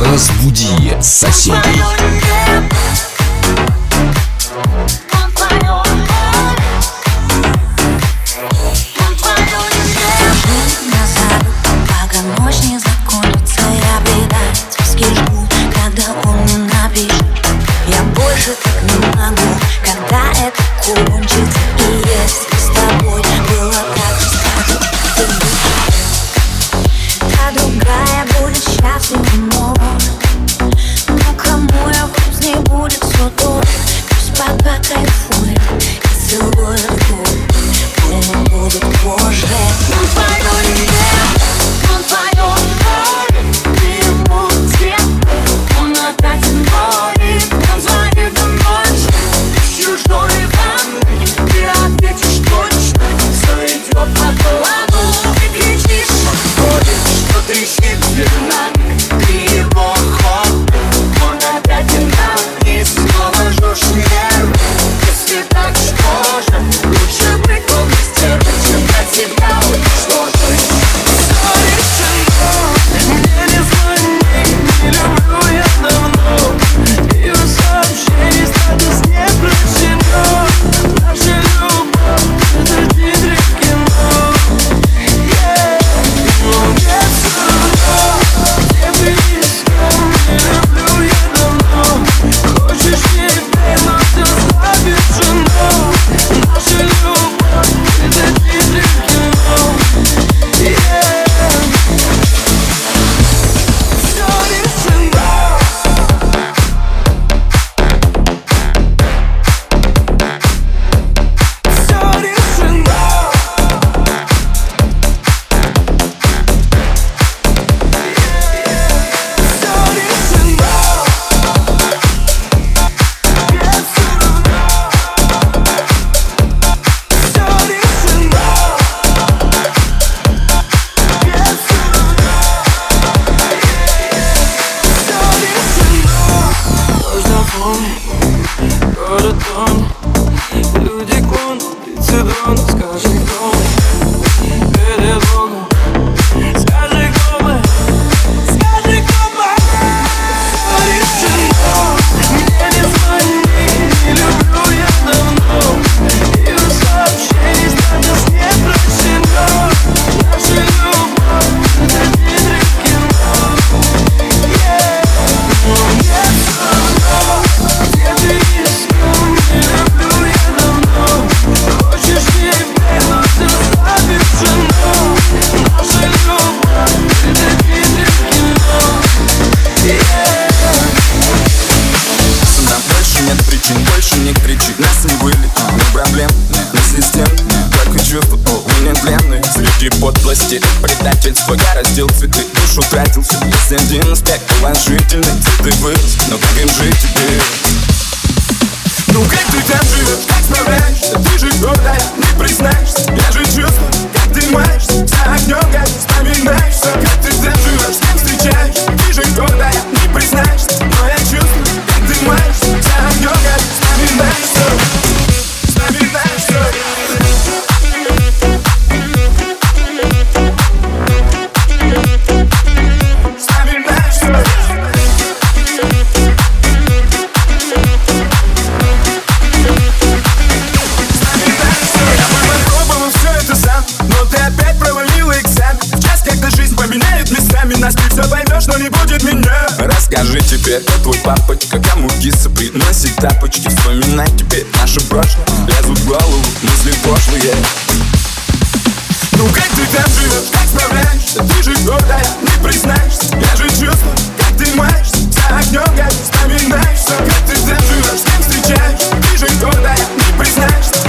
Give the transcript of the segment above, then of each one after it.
Разбуди соседей. сократился Есть а один аспект положительный Ты вырос, но как им жить теперь? Ну как ты там живешь? все поймешь, но не будет меня. Расскажи теперь, кто твой папочка? Кому киса приносит тапочки Вспоминай теперь наше прошлое Лезут в голову мысли пошлые. Ну как ты там живешь, как справляешься? Ты же гордая, не признаешься. Я же чувствую, как ты маешься. За огнем, как вспоминаешься Как ты там живешь, с кем встречаешься Ты же гордая, не признаешься.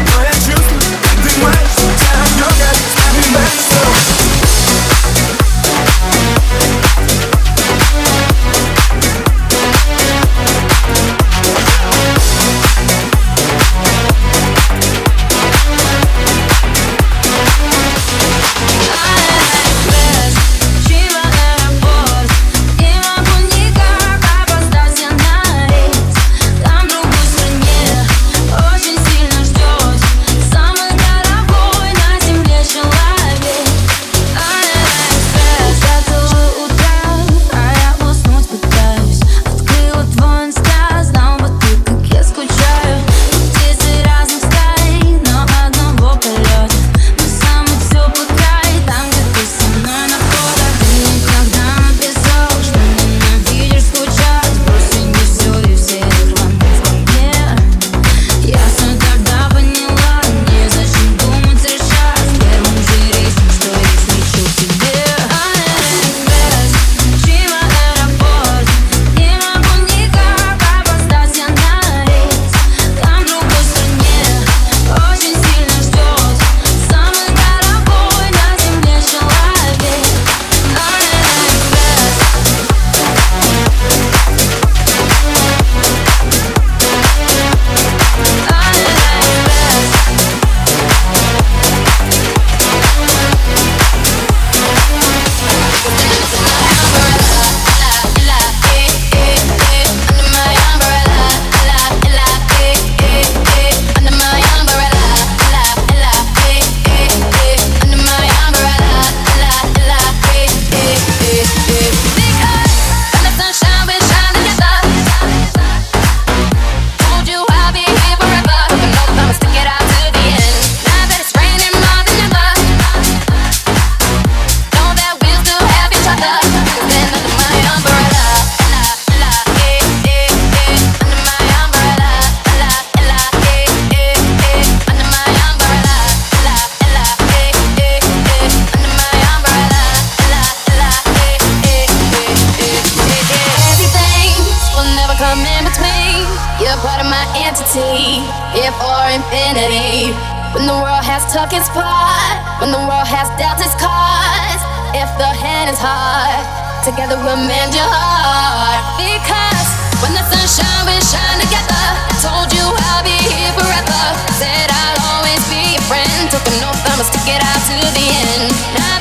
Together we'll mend your heart. Because when the sun shines, we shine together. Told you I'll be here forever. Said I'll always be your friend. Took an oath, I'ma stick it out to the end. Now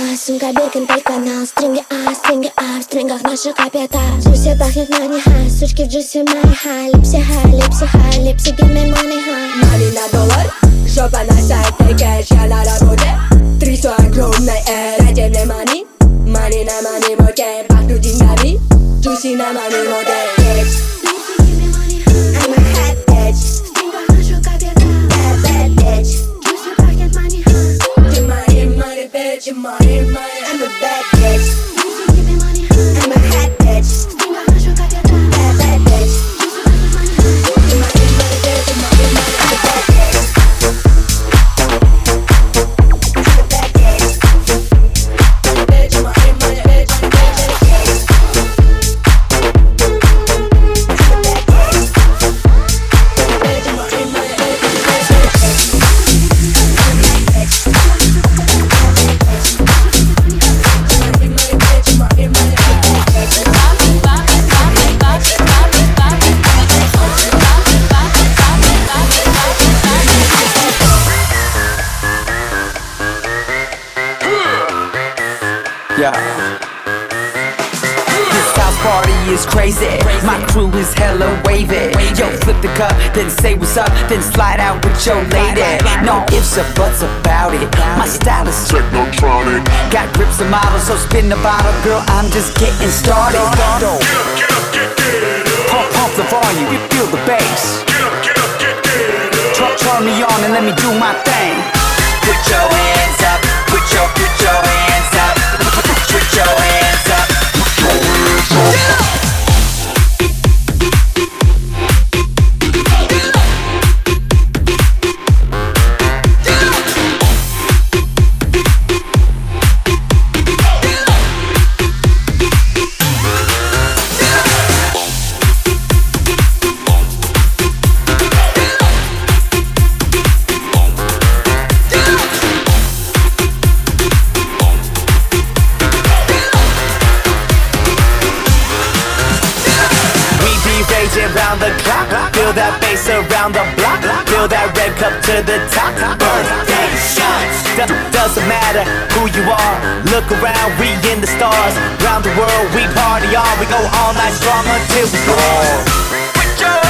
нас Сумка Биркин, только нас Стринги А, стринги А В стрингах наши капета Джуси пахнет мани хай Сучки в джуси мани хай Липси хай, липси хай Липси give me money high Мани на доллар Жопа на сайт Тейкэш Я на работе Трясу огромной э Дайте мне мани Мани на мани боке Пахну деньгами Джуси на мани боке my, in my, the bad. Yeah. This house party is crazy. My crew is hella wavy. Yo, flip the cup, then say what's up, then slide out with your lady. No ifs or buts about it. My style is technotronic. Got grips and models, so spin the bottle, girl. I'm just getting started. Pump, pump the volume, you feel the bass. Turn, turn me on and let me do my thing. Put your hands up, put your, put your hands up, Joey. Look around, we in the stars. Round the world, we party on. We go all night strong until we fall. Put your